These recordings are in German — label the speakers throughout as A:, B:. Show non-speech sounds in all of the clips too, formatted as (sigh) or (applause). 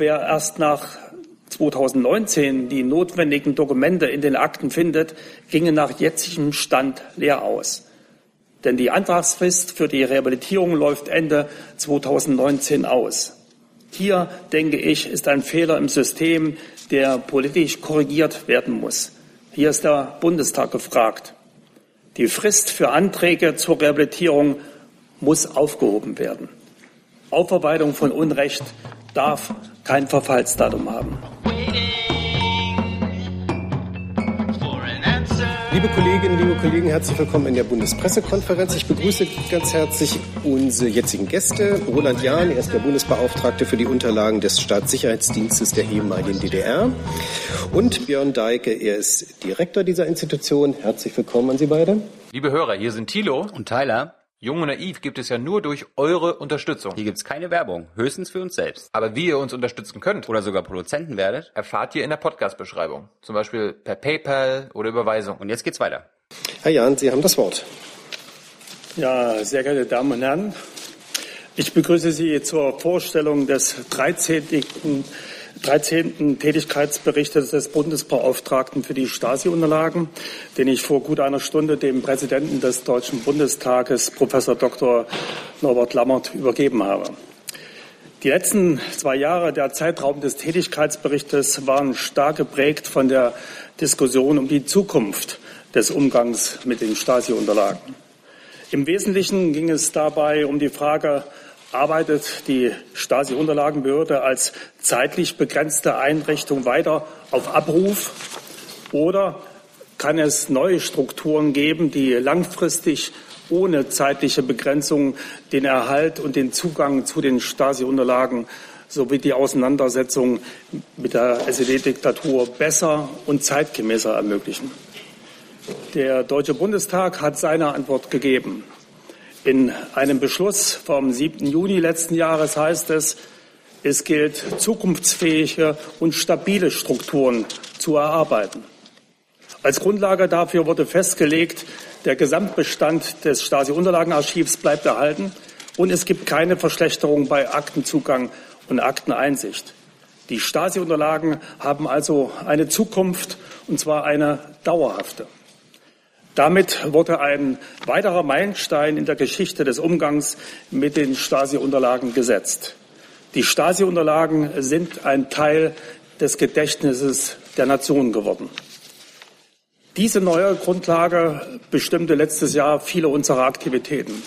A: wer erst nach 2019 die notwendigen Dokumente in den Akten findet, ginge nach jetzigem Stand leer aus. Denn die Antragsfrist für die Rehabilitierung läuft Ende 2019 aus. Hier, denke ich, ist ein Fehler im System, der politisch korrigiert werden muss. Hier ist der Bundestag gefragt. Die Frist für Anträge zur Rehabilitierung muss aufgehoben werden. Aufarbeitung von Unrecht darf kein Verfallsdatum haben.
B: Liebe Kolleginnen, liebe Kollegen, herzlich willkommen in der Bundespressekonferenz. Ich begrüße ganz herzlich unsere jetzigen Gäste. Roland Jahn, er ist der Bundesbeauftragte für die Unterlagen des Staatssicherheitsdienstes der ehemaligen DDR. Und Björn Deike, er ist Direktor dieser Institution. Herzlich willkommen an Sie beide.
C: Liebe Hörer, hier sind Thilo
D: und Tyler.
C: Jung und naiv gibt es ja nur durch eure Unterstützung.
D: Hier gibt es keine Werbung, höchstens für uns selbst.
C: Aber wie ihr uns unterstützen könnt
D: oder sogar Produzenten werdet,
C: erfahrt ihr in der Podcast-Beschreibung. Zum Beispiel per PayPal oder Überweisung.
D: Und jetzt geht's weiter.
B: Herr Jahn, Sie haben das Wort.
A: Ja, sehr geehrte Damen und Herren, ich begrüße Sie zur Vorstellung des 13. 13. Tätigkeitsberichtes des Bundesbeauftragten für die Stasi-Unterlagen, den ich vor gut einer Stunde dem Präsidenten des Deutschen Bundestages, Professor Dr. Norbert Lammert, übergeben habe. Die letzten zwei Jahre, der Zeitraum des Tätigkeitsberichtes, waren stark geprägt von der Diskussion um die Zukunft des Umgangs mit den Stasi-Unterlagen. Im Wesentlichen ging es dabei um die Frage, arbeitet die Stasi-Unterlagenbehörde als zeitlich begrenzte Einrichtung weiter auf Abruf oder kann es neue Strukturen geben, die langfristig ohne zeitliche Begrenzung den Erhalt und den Zugang zu den Stasi-Unterlagen sowie die Auseinandersetzung mit der SED-Diktatur besser und zeitgemäßer ermöglichen. Der Deutsche Bundestag hat seine Antwort gegeben. In einem Beschluss vom 7. Juni letzten Jahres heißt es, es gilt, zukunftsfähige und stabile Strukturen zu erarbeiten. Als Grundlage dafür wurde festgelegt, der Gesamtbestand des Stasi-Unterlagenarchivs bleibt erhalten und es gibt keine Verschlechterung bei Aktenzugang und Akteneinsicht. Die Stasi-Unterlagen haben also eine Zukunft, und zwar eine dauerhafte. Damit wurde ein weiterer Meilenstein in der Geschichte des Umgangs mit den Stasi-Unterlagen gesetzt. Die Stasi-Unterlagen sind ein Teil des Gedächtnisses der Nation geworden. Diese neue Grundlage bestimmte letztes Jahr viele unserer Aktivitäten.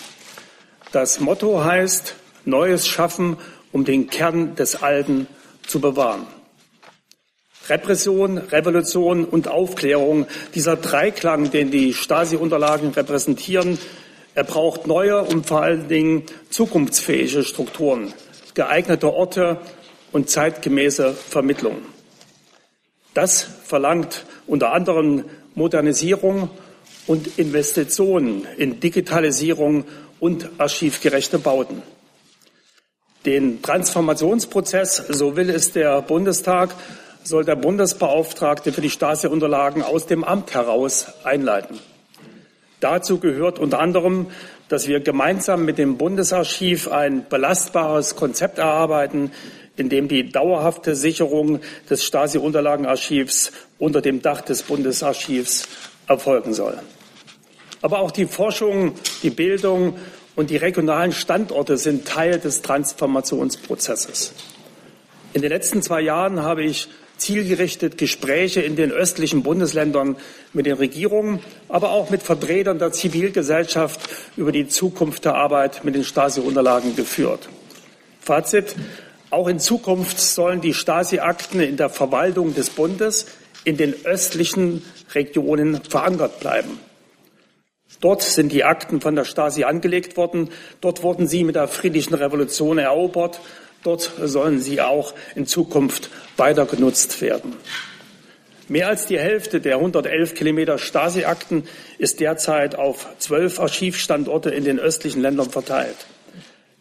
A: Das Motto heißt Neues schaffen, um den Kern des Alten zu bewahren. Repression, Revolution und Aufklärung, dieser Dreiklang, den die Stasi-Unterlagen repräsentieren, er braucht neue und vor allen Dingen zukunftsfähige Strukturen, geeignete Orte und zeitgemäße Vermittlung. Das verlangt unter anderem Modernisierung und Investitionen in Digitalisierung und archivgerechte Bauten. Den Transformationsprozess, so will es der Bundestag, soll der Bundesbeauftragte für die Stasi-Unterlagen aus dem Amt heraus einleiten. Dazu gehört unter anderem, dass wir gemeinsam mit dem Bundesarchiv ein belastbares Konzept erarbeiten, in dem die dauerhafte Sicherung des Stasi-Unterlagenarchivs unter dem Dach des Bundesarchivs erfolgen soll. Aber auch die Forschung, die Bildung und die regionalen Standorte sind Teil des Transformationsprozesses. In den letzten zwei Jahren habe ich zielgerichtet Gespräche in den östlichen Bundesländern mit den Regierungen, aber auch mit Vertretern der Zivilgesellschaft über die Zukunft der Arbeit mit den Stasi-Unterlagen geführt. Fazit. Auch in Zukunft sollen die Stasi-Akten in der Verwaltung des Bundes in den östlichen Regionen verankert bleiben. Dort sind die Akten von der Stasi angelegt worden. Dort wurden sie mit der friedlichen Revolution erobert. Dort sollen sie auch in Zukunft weiter genutzt werden. Mehr als die Hälfte der 111 Kilometer Stasi-Akten ist derzeit auf zwölf Archivstandorte in den östlichen Ländern verteilt.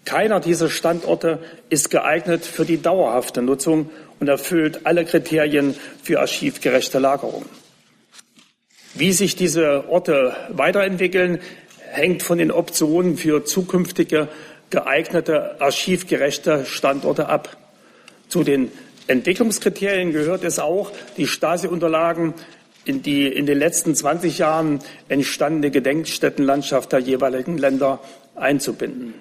A: Keiner dieser Standorte ist geeignet für die dauerhafte Nutzung und erfüllt alle Kriterien für archivgerechte Lagerung. Wie sich diese Orte weiterentwickeln, hängt von den Optionen für zukünftige geeignete archivgerechte Standorte ab. Zu den Entwicklungskriterien gehört es auch, die Stasi-Unterlagen in die in den letzten 20 Jahren entstandene Gedenkstättenlandschaft der jeweiligen Länder einzubinden.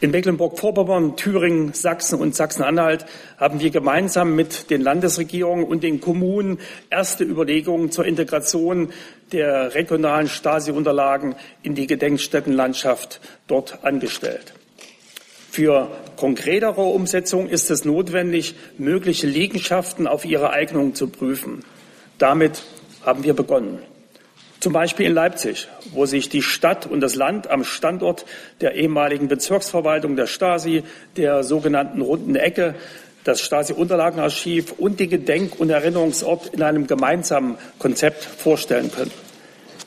A: In Mecklenburg-Vorpommern, Thüringen, Sachsen und Sachsen-Anhalt haben wir gemeinsam mit den Landesregierungen und den Kommunen erste Überlegungen zur Integration der regionalen Stasi-Unterlagen in die Gedenkstättenlandschaft dort angestellt. Für konkretere Umsetzung ist es notwendig, mögliche Liegenschaften auf ihre Eignung zu prüfen. Damit haben wir begonnen. Zum Beispiel in Leipzig, wo sich die Stadt und das Land am Standort der ehemaligen Bezirksverwaltung der Stasi, der sogenannten Runden Ecke, das Stasi-Unterlagenarchiv und den Gedenk- und Erinnerungsort in einem gemeinsamen Konzept vorstellen können.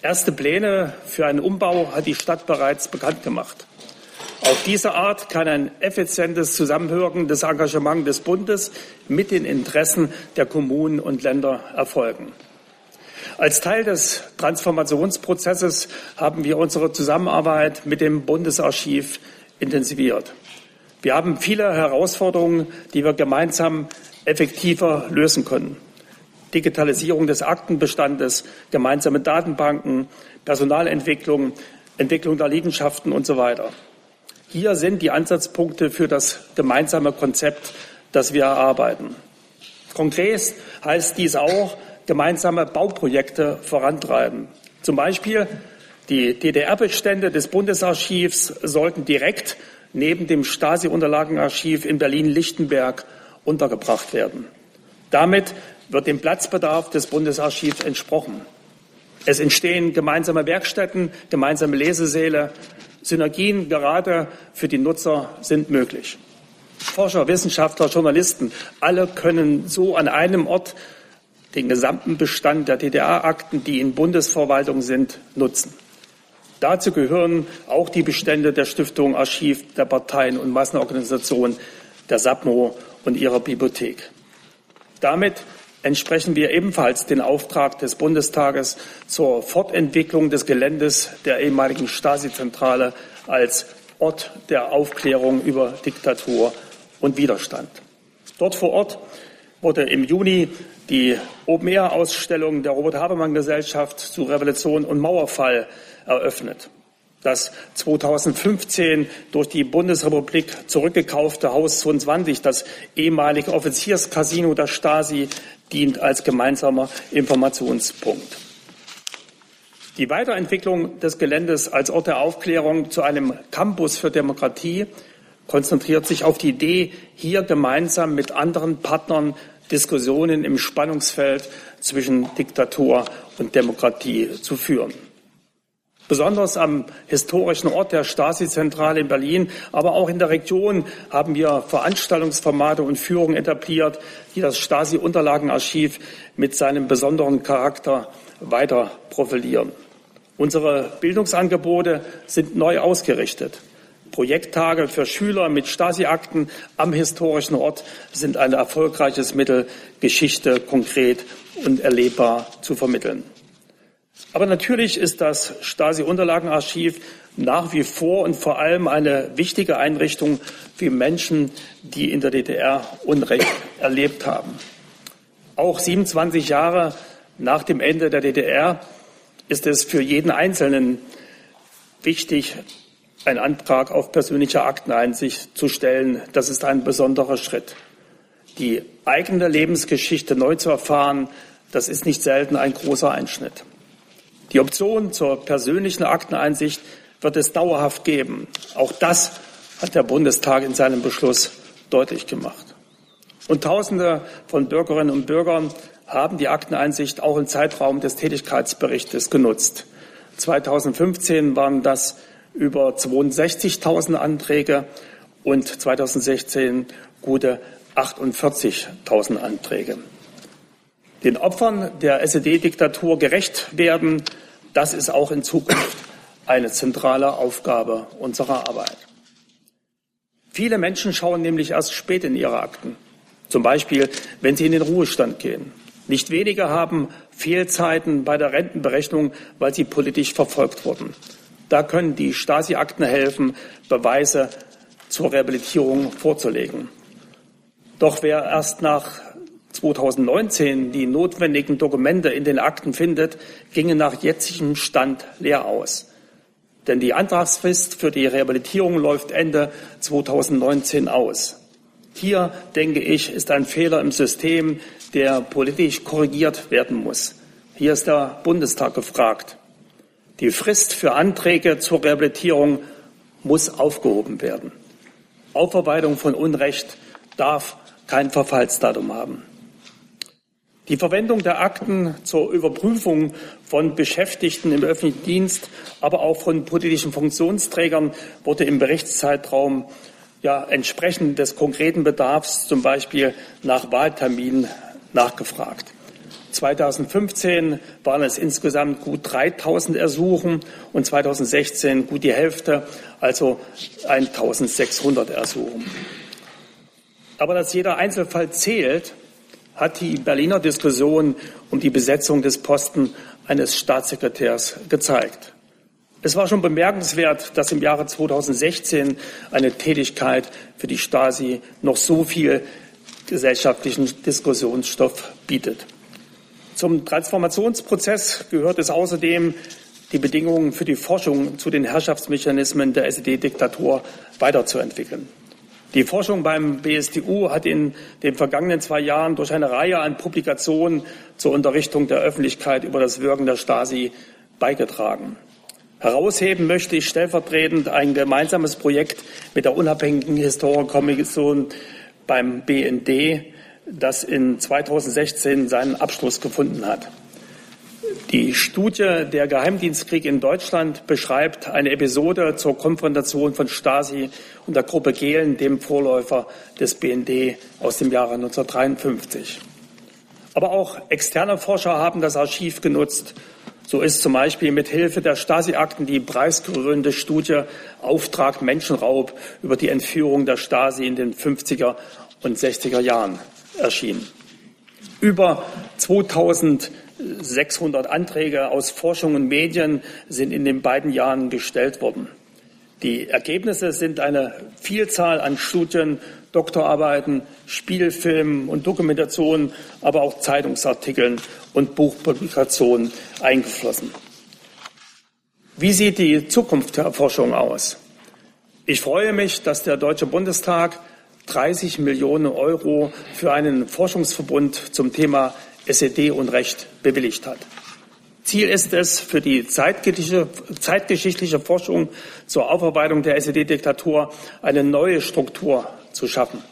A: Erste Pläne für einen Umbau hat die Stadt bereits bekannt gemacht. Auf diese Art kann ein effizientes Zusammenwirken des Engagements des Bundes mit den Interessen der Kommunen und Länder erfolgen. Als Teil des Transformationsprozesses haben wir unsere Zusammenarbeit mit dem Bundesarchiv intensiviert. Wir haben viele Herausforderungen, die wir gemeinsam effektiver lösen können. Digitalisierung des Aktenbestandes, gemeinsame Datenbanken, Personalentwicklung, Entwicklung der Liegenschaften und so weiter. Hier sind die Ansatzpunkte für das gemeinsame Konzept, das wir erarbeiten. Konkret heißt dies auch, gemeinsame Bauprojekte vorantreiben. Zum Beispiel die DDR-Bestände des Bundesarchivs sollten direkt neben dem Stasi-Unterlagenarchiv in Berlin-Lichtenberg untergebracht werden. Damit wird dem Platzbedarf des Bundesarchivs entsprochen. Es entstehen gemeinsame Werkstätten, gemeinsame Lesesäle. Synergien gerade für die Nutzer sind möglich. Forscher, Wissenschaftler, Journalisten, alle können so an einem Ort den gesamten Bestand der DDR-Akten, die in Bundesverwaltung sind, nutzen. Dazu gehören auch die Bestände der Stiftung Archiv der Parteien und Massenorganisationen, der SAPMO und ihrer Bibliothek. Damit entsprechen wir ebenfalls den Auftrag des Bundestages zur Fortentwicklung des Geländes der ehemaligen Stasi-Zentrale als Ort der Aufklärung über Diktatur und Widerstand. Dort vor Ort wurde im Juni die Open-Air-Ausstellung der Robert-Habermann-Gesellschaft zu Revolution und Mauerfall eröffnet. Das 2015 durch die Bundesrepublik zurückgekaufte Haus 22, das ehemalige Offizierscasino der Stasi, dient als gemeinsamer Informationspunkt. Die Weiterentwicklung des Geländes als Ort der Aufklärung zu einem Campus für Demokratie konzentriert sich auf die Idee, hier gemeinsam mit anderen Partnern Diskussionen im Spannungsfeld zwischen Diktatur und Demokratie zu führen. Besonders am historischen Ort der Stasi-Zentrale in Berlin, aber auch in der Region haben wir Veranstaltungsformate und Führungen etabliert, die das Stasi-Unterlagenarchiv mit seinem besonderen Charakter weiter profilieren. Unsere Bildungsangebote sind neu ausgerichtet. Projekttage für Schüler mit Stasi-Akten am historischen Ort sind ein erfolgreiches Mittel, Geschichte konkret und erlebbar zu vermitteln. Aber natürlich ist das Stasi-Unterlagenarchiv nach wie vor und vor allem eine wichtige Einrichtung für Menschen, die in der DDR Unrecht (coughs) erlebt haben. Auch 27 Jahre nach dem Ende der DDR ist es für jeden Einzelnen wichtig, einen Antrag auf persönliche Akteneinsicht zu stellen, das ist ein besonderer Schritt. Die eigene Lebensgeschichte neu zu erfahren, das ist nicht selten ein großer Einschnitt. Die Option zur persönlichen Akteneinsicht wird es dauerhaft geben. Auch das hat der Bundestag in seinem Beschluss deutlich gemacht. Und Tausende von Bürgerinnen und Bürgern haben die Akteneinsicht auch im Zeitraum des Tätigkeitsberichtes genutzt. 2015 waren das über 62.000 Anträge und 2016 gute 48.000 Anträge. Den Opfern der SED-Diktatur gerecht werden, das ist auch in Zukunft eine zentrale Aufgabe unserer Arbeit. Viele Menschen schauen nämlich erst spät in ihre Akten, zum Beispiel wenn sie in den Ruhestand gehen. Nicht wenige haben Fehlzeiten bei der Rentenberechnung, weil sie politisch verfolgt wurden. Da können die Stasi-Akten helfen, Beweise zur Rehabilitierung vorzulegen. Doch wer erst nach 2019 die notwendigen Dokumente in den Akten findet, ginge nach jetzigem Stand leer aus. Denn die Antragsfrist für die Rehabilitierung läuft Ende 2019 aus. Hier, denke ich, ist ein Fehler im System, der politisch korrigiert werden muss. Hier ist der Bundestag gefragt. Die Frist für Anträge zur Rehabilitierung muss aufgehoben werden. Aufarbeitung von Unrecht darf kein Verfallsdatum haben. Die Verwendung der Akten zur Überprüfung von Beschäftigten im öffentlichen Dienst, aber auch von politischen Funktionsträgern wurde im Berichtszeitraum ja entsprechend des konkreten Bedarfs, zum Beispiel nach Wahlterminen, nachgefragt. 2015 waren es insgesamt gut 3000 Ersuchen und 2016 gut die Hälfte, also 1600 Ersuchen. Aber dass jeder Einzelfall zählt, hat die Berliner Diskussion um die Besetzung des Posten eines Staatssekretärs gezeigt. Es war schon bemerkenswert, dass im Jahre 2016 eine Tätigkeit für die Stasi noch so viel gesellschaftlichen Diskussionsstoff bietet. Zum Transformationsprozess gehört es außerdem, die Bedingungen für die Forschung zu den Herrschaftsmechanismen der SED-Diktatur weiterzuentwickeln. Die Forschung beim BSDU hat in den vergangenen zwei Jahren durch eine Reihe an Publikationen zur Unterrichtung der Öffentlichkeit über das Wirken der Stasi beigetragen. Herausheben möchte ich stellvertretend ein gemeinsames Projekt mit der unabhängigen Historikerkommission beim BND, das in 2016 seinen Abschluss gefunden hat. Die Studie Der Geheimdienstkrieg in Deutschland beschreibt eine Episode zur Konfrontation von Stasi und der Gruppe Gehlen, dem Vorläufer des BND aus dem Jahre 1953. Aber auch externe Forscher haben das Archiv genutzt. So ist zum Beispiel mit Hilfe der Stasi-Akten die preisgekrönte Studie Auftrag Menschenraub über die Entführung der Stasi in den 50er und 60er Jahren erschienen. Über 2000 600 Anträge aus Forschung und Medien sind in den beiden Jahren gestellt worden. Die Ergebnisse sind eine Vielzahl an Studien, Doktorarbeiten, Spielfilmen und Dokumentationen, aber auch Zeitungsartikeln und Buchpublikationen eingeflossen. Wie sieht die Zukunft der Forschung aus? Ich freue mich, dass der Deutsche Bundestag 30 Millionen Euro für einen Forschungsverbund zum Thema SED und Recht bewilligt hat. Ziel ist es, für die zeitgeschichtliche, zeitgeschichtliche Forschung zur Aufarbeitung der SED-Diktatur eine neue Struktur zu schaffen.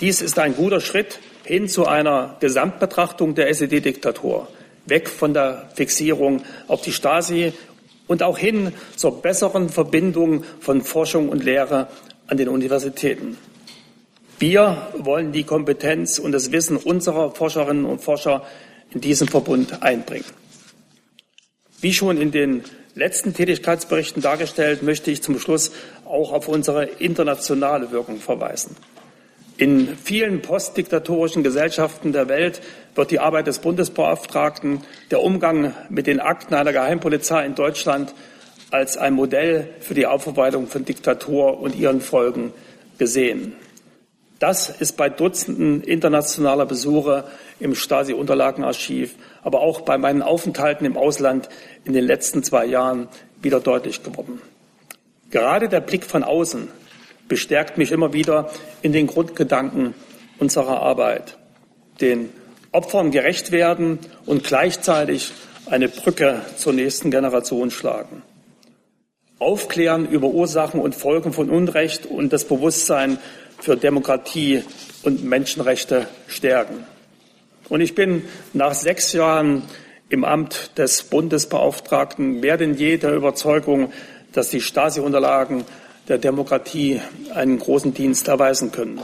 A: Dies ist ein guter Schritt hin zu einer Gesamtbetrachtung der SED-Diktatur, weg von der Fixierung auf die Stasi und auch hin zur besseren Verbindung von Forschung und Lehre an den Universitäten. Wir wollen die Kompetenz und das Wissen unserer Forscherinnen und Forscher in diesen Verbund einbringen. Wie schon in den letzten Tätigkeitsberichten dargestellt, möchte ich zum Schluss auch auf unsere internationale Wirkung verweisen. In vielen postdiktatorischen Gesellschaften der Welt wird die Arbeit des Bundesbeauftragten, der Umgang mit den Akten einer Geheimpolizei in Deutschland als ein Modell für die Aufarbeitung von Diktatur und ihren Folgen gesehen. Das ist bei Dutzenden internationaler Besuche im Stasi-Unterlagenarchiv, aber auch bei meinen Aufenthalten im Ausland in den letzten zwei Jahren wieder deutlich geworden. Gerade der Blick von außen bestärkt mich immer wieder in den Grundgedanken unserer Arbeit, den Opfern gerecht werden und gleichzeitig eine Brücke zur nächsten Generation schlagen. Aufklären über Ursachen und Folgen von Unrecht und das Bewusstsein für Demokratie und Menschenrechte stärken. Und ich bin nach sechs Jahren im Amt des Bundesbeauftragten mehr denn je der Überzeugung, dass die Stasi-Unterlagen der Demokratie einen großen Dienst erweisen können.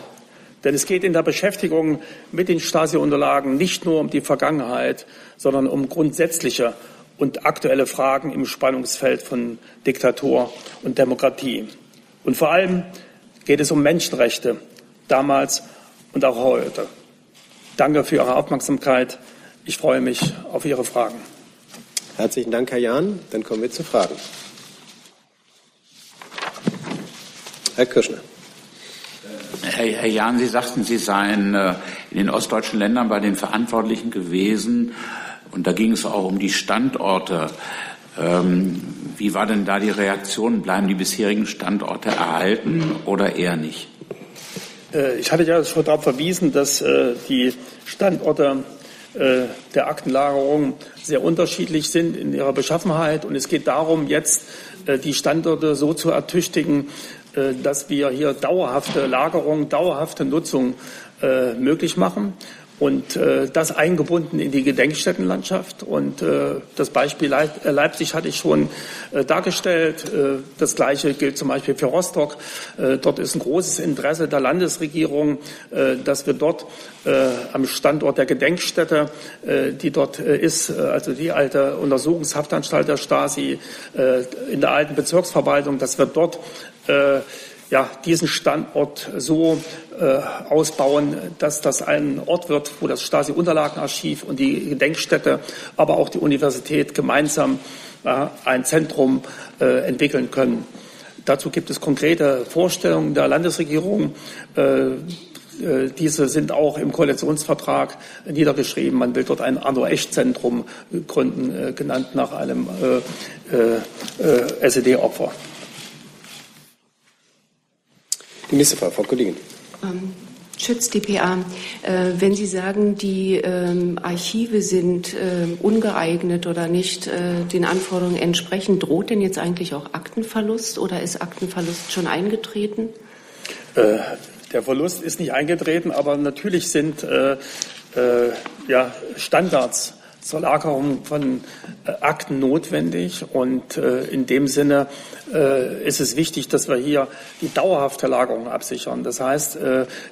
A: Denn es geht in der Beschäftigung mit den Stasi-Unterlagen nicht nur um die Vergangenheit, sondern um grundsätzliche und aktuelle Fragen im Spannungsfeld von Diktatur und Demokratie. Und vor allem geht es um Menschenrechte, damals und auch heute. Danke für Ihre Aufmerksamkeit. Ich freue mich auf Ihre Fragen.
B: Herzlichen Dank, Herr Jahn. Dann kommen wir zu Fragen. Herr Kirschner.
E: Herr, Jahn, Sie sagten, Sie seien äh, in den ostdeutschen Ländern bei den Verantwortlichen gewesen und da ging es auch um die Standorte. Ähm, wie war denn da die Reaktion? Bleiben die bisherigen Standorte erhalten oder eher nicht?
A: Äh, ich hatte ja schon darauf verwiesen, dass äh, die Standorte der Aktenlagerung sehr unterschiedlich sind in ihrer Beschaffenheit. Und es geht darum, jetzt die Standorte so zu ertüchtigen, äh, dass wir hier dauerhafte Lagerung, dauerhafte Nutzung äh, möglich machen. Und äh, das eingebunden in die Gedenkstättenlandschaft. Und äh, das Beispiel äh, Leipzig hatte ich schon äh, dargestellt. Äh, das Gleiche gilt zum Beispiel für Rostock. Äh, dort ist ein großes Interesse der Landesregierung, äh, dass wir dort äh, am Standort der Gedenkstätte, äh, die dort äh, ist, äh, also die alte Untersuchungshaftanstalt der Stasi äh, in der alten Bezirksverwaltung, dass wir dort äh, ja, diesen Standort so äh, ausbauen, dass das ein Ort wird, wo das Stasi-Unterlagenarchiv und die Gedenkstätte, aber auch die Universität gemeinsam äh, ein Zentrum äh, entwickeln können. Dazu gibt es konkrete Vorstellungen der Landesregierung. Äh, äh, diese sind auch im Koalitionsvertrag niedergeschrieben. Man will dort ein Arno-Echt-Zentrum gründen, äh, genannt nach einem SED-Opfer.
B: Die nächste Frage, Frau Kollegin.
F: Ähm, Schütz DPA, äh, wenn Sie sagen, die ähm, Archive sind äh, ungeeignet oder nicht äh, den Anforderungen entsprechend, droht denn jetzt eigentlich auch Aktenverlust oder ist Aktenverlust schon eingetreten?
A: Äh, der Verlust ist nicht eingetreten, aber natürlich sind äh, äh, ja, Standards zur Lagerung von äh, Akten notwendig. Und äh, in dem Sinne äh, ist es wichtig, dass wir hier die dauerhafte Lagerung absichern. Das heißt,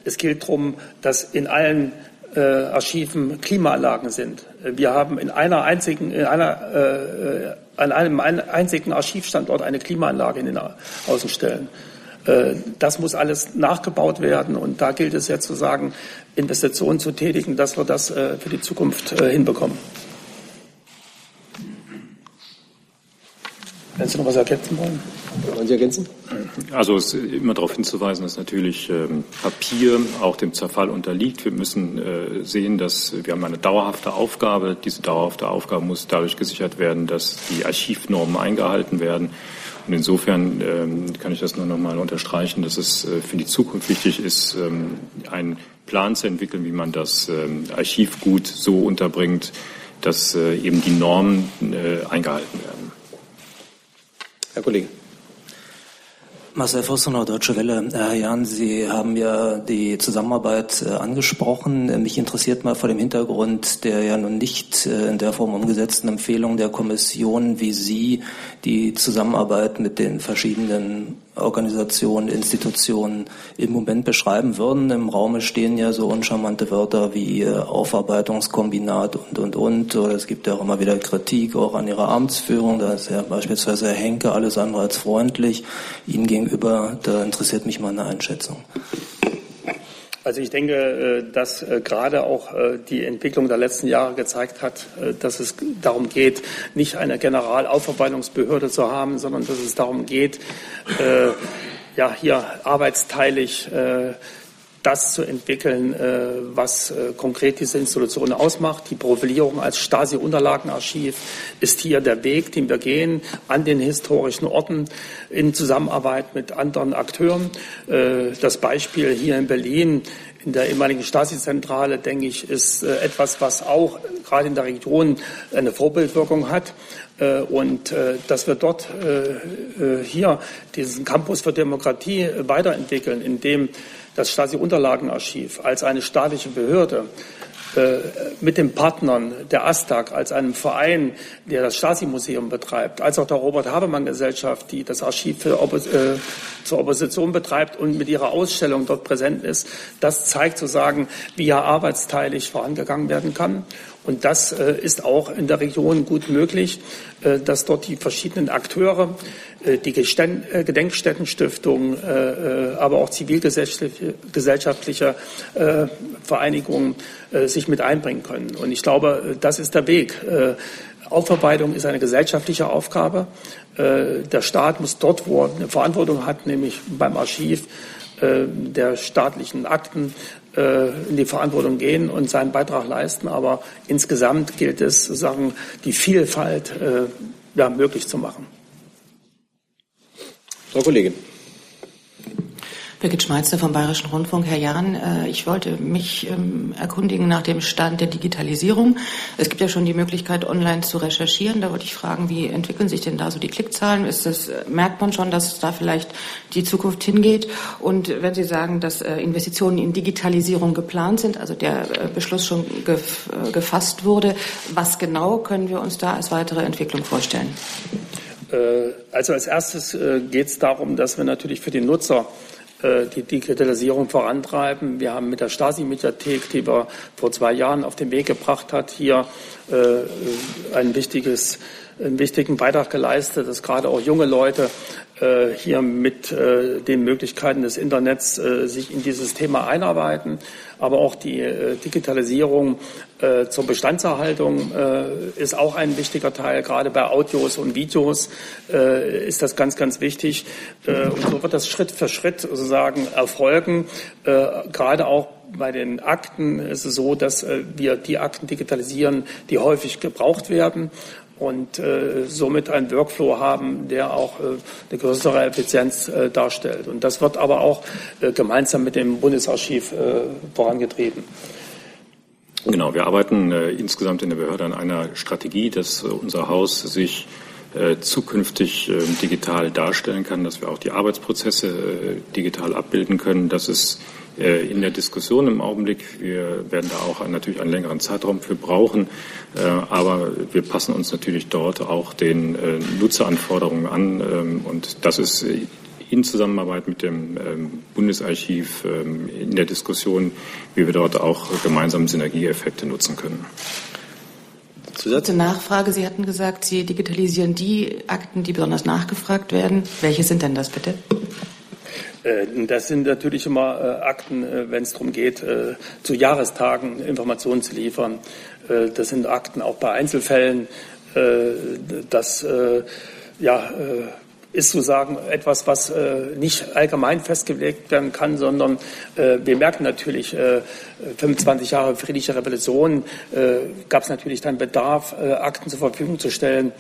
A: es gilt darum, dass in allen Archiven Klimaanlagen sind. Wir haben in einer einzigen, in einer, an einem einzigen Archivstandort eine Klimaanlage in den Außenstellen. Das muss alles nachgebaut werden und da gilt es jetzt zu sagen, Investitionen zu tätigen, dass wir das für die Zukunft hinbekommen. Wenn Sie noch was ergänzen wollen.
B: Wollen Sie ergänzen?
G: Also es ist immer darauf hinzuweisen, dass natürlich ähm, Papier auch dem Zerfall unterliegt. Wir müssen äh, sehen, dass wir haben eine dauerhafte Aufgabe. Diese dauerhafte Aufgabe muss dadurch gesichert werden, dass die Archivnormen eingehalten werden. Und insofern ähm, kann ich das nur noch mal unterstreichen, dass es äh, für die Zukunft wichtig ist, ähm, einen Plan zu entwickeln, wie man das ähm, Archivgut so unterbringt, dass äh, eben die Normen äh, eingehalten werden.
B: Herr Kollege.
H: Marcel Fossenau, Deutsche Welle. Herr Jahn, Sie haben ja die Zusammenarbeit äh, angesprochen. Mich interessiert mal vor dem Hintergrund der ja nun nicht äh, in der Form umgesetzten Empfehlung der Kommission, wie Sie die Zusammenarbeit mit den verschiedenen Organisationen, Institutionen im Moment beschreiben würden. Im Raume stehen ja so uncharmante Wörter wie äh, Aufarbeitungskombinat und, und, und. Oder es gibt ja auch immer wieder Kritik auch an ihrer Amtsführung. Da ist ja beispielsweise Herr Henke alles andere als freundlich Ihnen gegenüber. Da interessiert mich mal eine Einschätzung.
A: Also ich denke, äh, dass äh, gerade auch äh, die Entwicklung der letzten Jahre gezeigt hat, dass es darum geht, nicht eine Generalaufarbeitungsbehörde zu haben, sondern dass es darum geht, ja, hier arbeitsteilig das zu entwickeln, was konkret diese Institution ausmacht. Die Profilierung als Stasi-Unterlagenarchiv ist hier der Weg, den wir gehen, an den historischen Orten in Zusammenarbeit mit anderen Akteuren. Das Beispiel hier in Berlin in der ehemaligen Stasi-Zentrale, denke ich, ist äh, etwas, was auch gerade in der Region eine Vorbildwirkung hat. Äh, und äh, dass wir dort hier diesen Campus für Demokratie weiterentwickeln, indem das Stasi-Unterlagenarchiv als eine staatliche Behörde äh, mit den Partnern der ASTAG als einem Verein, der das Stasi-Museum betreibt, als auch der Robert-Habemann-Gesellschaft, die das Archiv Oppos äh, zur Opposition betreibt und mit ihrer Ausstellung dort präsent ist, das zeigt sozusagen, wie ja arbeitsteilig vorangegangen werden kann. Und das äh, ist auch in der Region gut möglich, äh, dass dort die verschiedenen Akteure, äh, die Gedenkstättenstiftung, aber auch zivilgesellschaftliche Vereinigungen sich mit einbringen können. Und ich glaube, das ist der Weg. Aufarbeitung ist eine gesellschaftliche Aufgabe. Der Staat muss dort, wo er eine Verantwortung hat, nämlich beim Archiv, der staatlichen Akten in die Verantwortung gehen und seinen Beitrag leisten. Aber insgesamt gilt es, sozusagen die Vielfalt ja, möglich zu machen.
B: Frau Kollegin.
F: Birgit Schmeizner vom Bayerischen Rundfunk. Herr Jahn, äh, ich wollte mich ähm, erkundigen nach dem Stand der Digitalisierung. Es gibt ja schon die Möglichkeit, online zu recherchieren. Da wollte ich fragen, wie entwickeln sich denn da so die Klickzahlen? Ist das, äh, merkt man schon, dass da vielleicht die Zukunft hingeht? Und wenn Sie sagen, dass äh, Investitionen in Digitalisierung geplant sind, also der Beschluss schon gefasst wurde, was genau können wir uns da als weitere Entwicklung vorstellen?
A: Also als erstes geht es darum, dass wir natürlich für den Nutzer die Digitalisierung vorantreiben. Wir haben mit der Stasi-Mediathek, die wir vor zwei Jahren auf den Weg gebracht hat, hier äh, ein wichtiges einen wichtigen Beitrag geleistet, dass gerade auch junge Leute äh, hier mit äh, den Möglichkeiten des Internets äh, sich in dieses Thema einarbeiten. Aber auch die äh, Digitalisierung äh, zur Bestandserhaltung äh, ist auch ein wichtiger Teil. Gerade bei Audios und Videos ist das ganz, ganz wichtig. und so wird das Schritt für Schritt sozusagen erfolgen. gerade auch bei den Akten ist es so, dass wir die Akten digitalisieren, die häufig gebraucht werden und äh, somit einen Workflow haben, der auch äh, eine größere Effizienz äh, darstellt. Und das wird aber auch äh, gemeinsam mit dem Bundesarchiv äh, vorangetrieben.
G: Genau, wir arbeiten äh, insgesamt in der Behörde an einer Strategie, dass unser Haus sich zukünftig digital darstellen kann, dass wir auch die Arbeitsprozesse digital abbilden können, dass es äh, in der Diskussion im Augenblick. Wir werden da auch natürlich einen längeren Zeitraum für brauchen. Äh, aber wir passen uns natürlich dort auch den äh, Nutzeranforderungen an. Ähm, und das ist in Zusammenarbeit mit dem ähm, Bundesarchiv ähm, in der Diskussion, wie wir dort auch gemeinsam Synergieeffekte nutzen können.
F: Kurze Nachfrage. Sie hatten gesagt, Sie digitalisieren die Akten, die besonders nachgefragt werden. Welche sind denn das bitte?
A: Äh, das sind natürlich immer äh, Akten, äh, wenn es darum geht, zu Jahrestagen Informationen zu liefern. Das sind Akten auch bei Einzelfällen. Das ja, ist sozusagen etwas, was nicht allgemein festgelegt werden kann, sondern wir merken natürlich, 25 Jahre friedliche Revolution gab es natürlich dann Bedarf, Akten zur Verfügung zu stellen,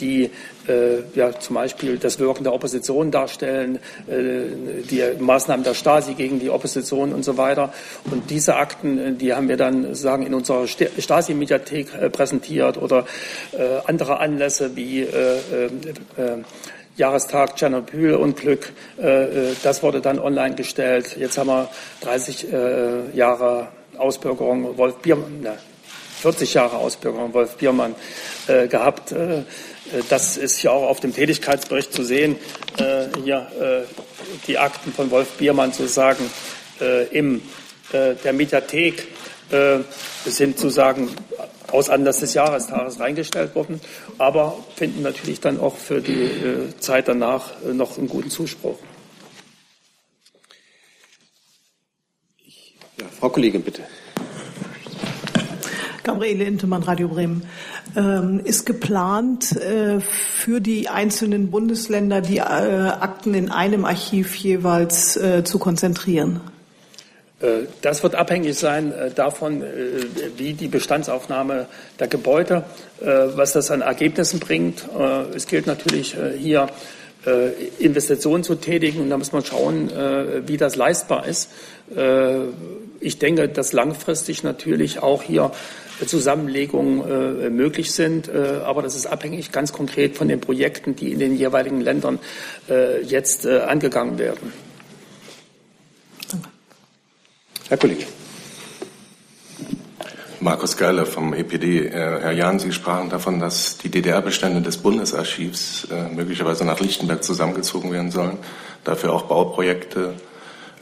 A: die äh, ja, zum Beispiel das Wirken der Opposition darstellen, äh, die Maßnahmen der Stasi gegen die Opposition und so weiter. Und diese Akten, äh, die haben wir dann sagen in unserer Stasi-Mediathek präsentiert oder andere Anlässe wie Jahrestag Tschernobyl-Unglück, das wurde dann online gestellt. Jetzt haben wir 30 Jahre Ausbürgerung Wolf Biermann, ne, 40 Jahre Ausbürgerung Wolf Biermann gehabt. Äh, das ist ja auch auf dem Tätigkeitsbericht zu sehen. Äh, hier äh, die Akten von Wolf Biermann sozusagen in der Mediathek sind sozusagen aus Anlass des Jahrestages reingestellt worden, aber finden natürlich dann auch für die Zeit danach noch einen guten Zuspruch.
B: Ja, Frau Kollegin, bitte.
I: Gabriele Intemann, Radio Bremen. Ähm, ist geplant, äh, für die einzelnen Bundesländer die äh, Akten in einem Archiv jeweils äh, zu konzentrieren?
A: Das wird abhängig sein davon, wie die Bestandsaufnahme der Gebäude, was das an Ergebnissen bringt. Es gilt natürlich hier Investitionen zu tätigen und da muss man schauen, wie das leistbar ist. Ich denke, dass langfristig natürlich auch hier Zusammenlegungen äh, möglich sind. Äh, aber das ist abhängig ganz konkret von den Projekten, die in den jeweiligen Ländern äh, jetzt äh, angegangen werden.
B: Herr Kollege.
J: Markus Geile vom EPD. Äh, Herr Jahn, Sie sprachen davon, dass die DDR-Bestände des Bundesarchivs äh, möglicherweise nach Lichtenberg zusammengezogen werden sollen, dafür auch Bauprojekte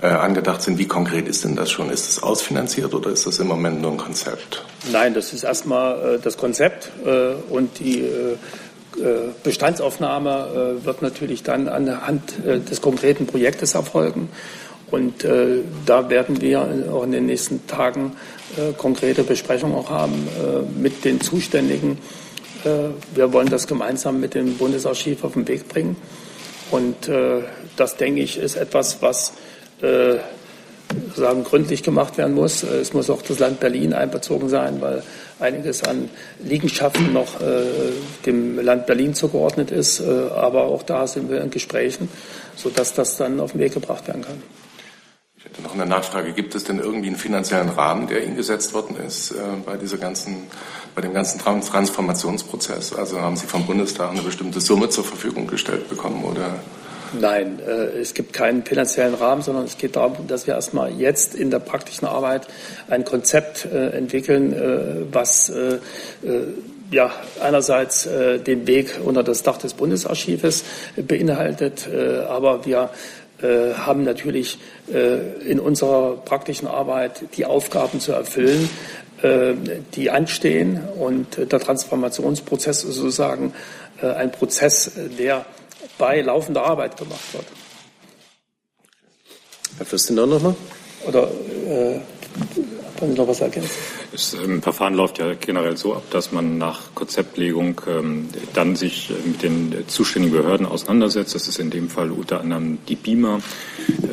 J: äh, angedacht sind. Wie konkret ist denn das schon? Ist es ausfinanziert oder ist das im Moment nur ein Konzept?
A: Nein, das ist erstmal das Konzept und die Bestandsaufnahme wird natürlich dann anhand des konkreten Projektes erfolgen. Und da werden wir auch in den nächsten Tagen konkrete Besprechungen auch haben mit den Zuständigen. wir wollen das gemeinsam mit dem Bundesarchiv auf den Weg bringen. Und äh, das, denke ich, ist etwas, was äh, sagen, gründlich gemacht werden muss. Es muss auch das Land Berlin einbezogen sein, weil einiges an Liegenschaften noch äh, dem Land Berlin zugeordnet ist. Äh, aber auch da sind wir in Gesprächen, sodass das dann auf den Weg gebracht werden kann.
J: Ich hätte noch eine Nachfrage. Gibt es denn irgendwie einen finanziellen Rahmen, der Ihnen gesetzt worden ist äh, bei, dieser ganzen, bei dem ganzen Transformationsprozess? Also haben Sie vom Bundestag eine bestimmte Summe zur Verfügung gestellt bekommen oder?
A: Nein, äh, es gibt keinen finanziellen Rahmen, sondern es geht darum, dass wir erstmal jetzt in der praktischen Arbeit ein Konzept äh, entwickeln, äh, was ja, einerseits den Weg unter das Dach des Bundesarchives beinhaltet, aber wir haben natürlich in unserer praktischen Arbeit die Aufgaben zu erfüllen, die anstehen. Und der Transformationsprozess ist sozusagen ein Prozess, der bei laufender Arbeit gemacht wird.
B: Herr Fürstenau nochmal?
A: Oder äh, wollen Sie noch was ergänzen?
G: Das ähm, Verfahren läuft ja generell so ab, dass man nach Konzeptlegung ähm, dann sich äh, mit den zuständigen Behörden auseinandersetzt. Das ist in dem Fall unter anderem die BIMA,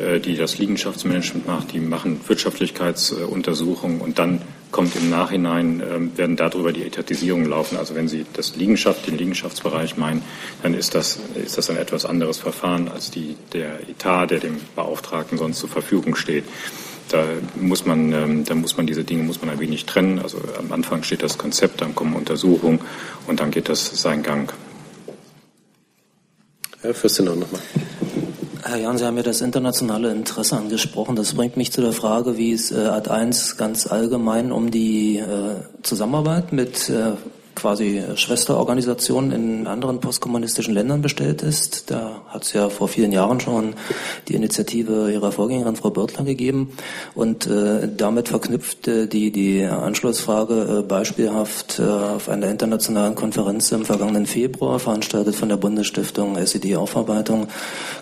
G: äh, die das Liegenschaftsmanagement macht. Die machen Wirtschaftlichkeitsuntersuchungen und dann kommt im Nachhinein, äh, werden darüber die Etatisierungen laufen. Also wenn Sie das Liegenschaft, den Liegenschaftsbereich meinen, dann ist das, ist das ein etwas anderes Verfahren als die, der Etat, der dem Beauftragten sonst zur Verfügung steht da muss man, ähm, da muss man diese Dinge muss man ein wenig trennen. Also am Anfang steht das Konzept, dann kommen Untersuchungen und dann geht das seinen Gang.
B: Herr Fürstenau nochmal.
H: Herr Jan, Sie haben ja das internationale Interesse angesprochen. Das bringt mich zu der Frage, wie es äh, Ad 1 ganz allgemein um die äh, Zusammenarbeit mit äh, quasi Schwesterorganisation in anderen postkommunistischen Ländern bestellt ist. Da hat es ja vor vielen Jahren schon die Initiative ihrer Vorgängerin Frau Börtler gegeben und äh, damit verknüpft äh, die, die Anschlussfrage äh, beispielhaft äh, auf einer internationalen Konferenz im vergangenen Februar, veranstaltet von der Bundesstiftung SED-Aufarbeitung,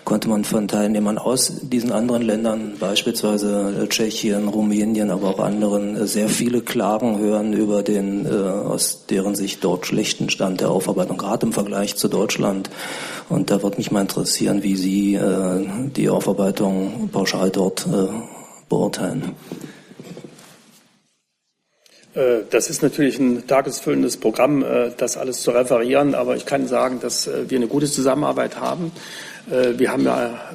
H: konnte man von Teilnehmern aus diesen anderen Ländern, beispielsweise äh, Tschechien, Rumänien, aber auch anderen, äh, sehr viele Klagen hören über den aus deren sich dort schlechten Stand der Aufarbeitung, gerade im Vergleich zu Deutschland. Und da würde mich mal interessieren, wie Sie äh, die Aufarbeitung pauschal dort äh, beurteilen.
A: Äh, das ist natürlich ein tagesfüllendes Programm, äh, das alles zu referieren, aber ich kann sagen, dass äh, wir eine gute Zusammenarbeit haben. Wir haben ja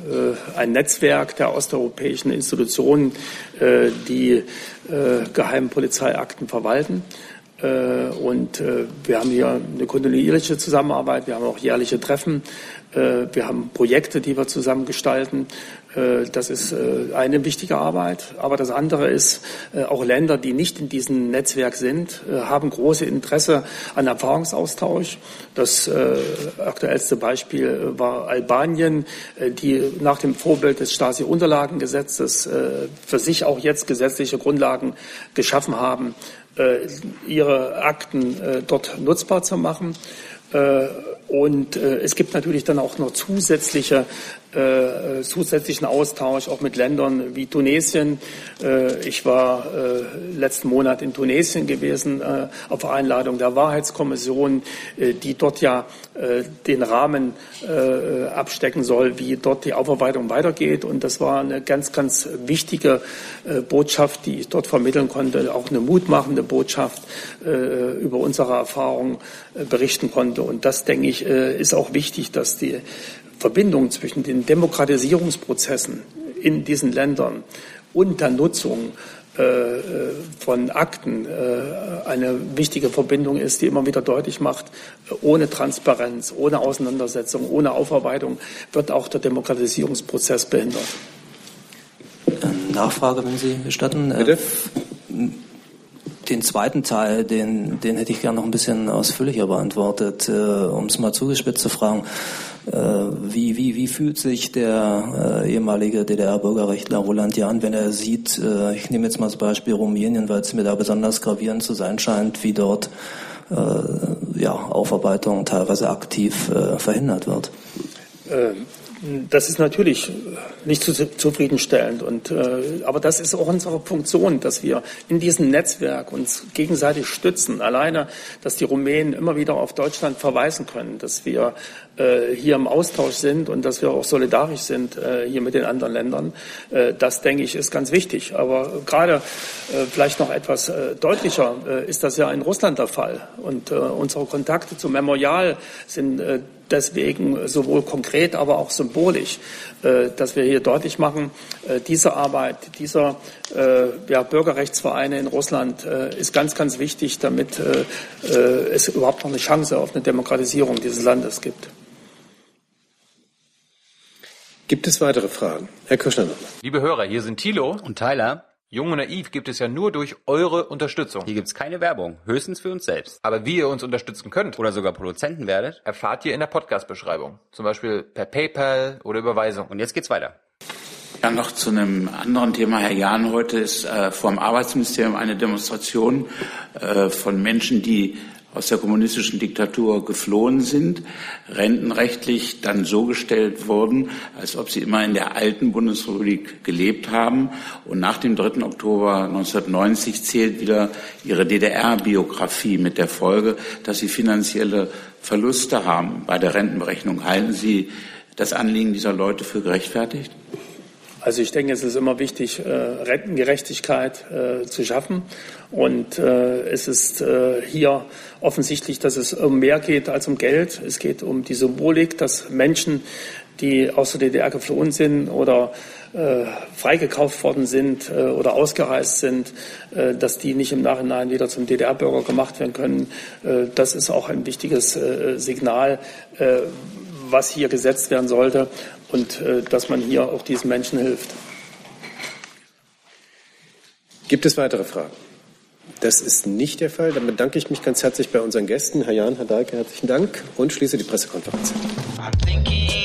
A: ein Netzwerk der osteuropäischen Institutionen, die geheimen Polizeiakten verwalten. Äh, und äh, wir haben hier eine kontinuierliche Zusammenarbeit. Wir haben auch jährliche Treffen. Äh, wir haben Projekte, die wir zusammen gestalten. Das ist eine wichtige Arbeit. Aber das andere ist, auch Länder, die nicht in diesem Netzwerk sind, haben große Interesse an Erfahrungsaustausch. Das aktuellste Beispiel war Albanien, die nach dem Vorbild des Stasi-Unterlagengesetzes für sich auch jetzt gesetzliche Grundlagen geschaffen haben, äh, ihre Akten äh, dort nutzbar zu machen. Äh, und es gibt natürlich dann auch noch zusätzliche äh, zusätzlichen Austausch auch mit Ländern wie Tunesien. Äh, ich war äh, letzten Monat in Tunesien gewesen äh, auf Einladung der Wahrheitskommission, äh, die dort ja äh, den Rahmen abstecken soll, wie dort die Aufarbeitung weitergeht. Und das war eine ganz, ganz wichtige Botschaft, die ich dort vermitteln konnte, auch eine mutmachende Botschaft über unsere Erfahrungen berichten konnte. Und das, denke ich, ist auch wichtig, dass die Verbindung zwischen den Demokratisierungsprozessen in diesen Ländern und der Nutzung äh, von Akten äh, eine wichtige Verbindung ist, die immer wieder deutlich macht, ohne Transparenz, ohne Auseinandersetzung, ohne Aufarbeitung wird auch der Demokratisierungsprozess behindert.
H: Nachfrage, wenn Sie gestatten. Äh, Bitte? Den zweiten Teil, den, den hätte ich gerne noch ein bisschen ausführlicher beantwortet, um es mal zugespitzt zu fragen. Äh, wie, wie, wie fühlt sich der äh, ehemalige DDR-Bürgerrechtler Roland Jahn, wenn er sieht, äh, ich nehme jetzt mal das Beispiel Rumänien, weil es mir da besonders gravierend zu sein scheint, wie dort äh, ja, Aufarbeitung teilweise aktiv äh, verhindert wird?
A: Äh, das ist natürlich nicht zufriedenstellend. Und, äh, aber das ist auch unsere Funktion, dass wir in diesem Netzwerk uns gegenseitig stützen. Alleine, dass die Rumänen immer wieder auf Deutschland verweisen können, dass wir äh, hier im Austausch sind und dass wir auch solidarisch sind äh, hier mit den anderen Ländern. Äh, das, denke ich, ist ganz wichtig. Aber gerade äh, vielleicht noch etwas äh, deutlicher äh, ist das ja in Russland der Fall. Und unsere Kontakte zum Memorial sind deswegen sowohl konkret, aber auch symbolisch, äh, dass wir hier deutlich machen, äh, diese Arbeit dieser äh, ja, Bürgerrechtsvereine in Russland ist ganz, ganz wichtig, damit es überhaupt noch eine Chance auf eine Demokratisierung dieses Landes gibt.
B: Gibt es weitere Fragen? Herr Kirschner
C: nochmal. Liebe Hörer, hier sind Thilo
D: und Tyler.
C: Jung und Naiv gibt es ja nur durch eure Unterstützung.
D: Hier gibt es keine Werbung, höchstens für uns selbst.
C: Aber wie ihr uns unterstützen könnt
D: oder sogar Produzenten werdet,
C: erfahrt ihr in der Podcast-Beschreibung. Zum Beispiel per PayPal oder Überweisung.
D: Und jetzt geht's weiter.
E: Ja, noch zu einem anderen Thema. Herr Jahn, heute ist äh, vor dem Arbeitsministerium eine Demonstration äh, von Menschen, die aus der kommunistischen Diktatur geflohen sind, rentenrechtlich dann so gestellt wurden, als ob sie immer in der alten Bundesrepublik gelebt haben. Und nach dem 3. Oktober 1990 zählt wieder ihre DDR-Biografie mit der Folge, dass sie finanzielle Verluste haben bei der Rentenberechnung. Halten Sie das Anliegen dieser Leute für gerechtfertigt?
A: Also ich denke, es ist immer wichtig, äh, Rentengerechtigkeit äh, zu schaffen. Und äh, es ist äh, hier offensichtlich, dass es um mehr geht als um Geld. Es geht um die Symbolik, dass Menschen, die aus der DDR geflohen sind oder äh, freigekauft worden sind äh, oder ausgereist sind, äh, dass die nicht im Nachhinein wieder zum DDR-Bürger gemacht werden können. Äh, das ist auch ein wichtiges äh, Signal, äh, was hier gesetzt werden sollte und äh, dass man hier auch diesen Menschen hilft.
B: Gibt es weitere Fragen? Das ist nicht der Fall. Dann bedanke ich mich ganz herzlich bei unseren Gästen. Herr Jan, Herr Dahlke, herzlichen Dank und schließe die Pressekonferenz. I'm thinking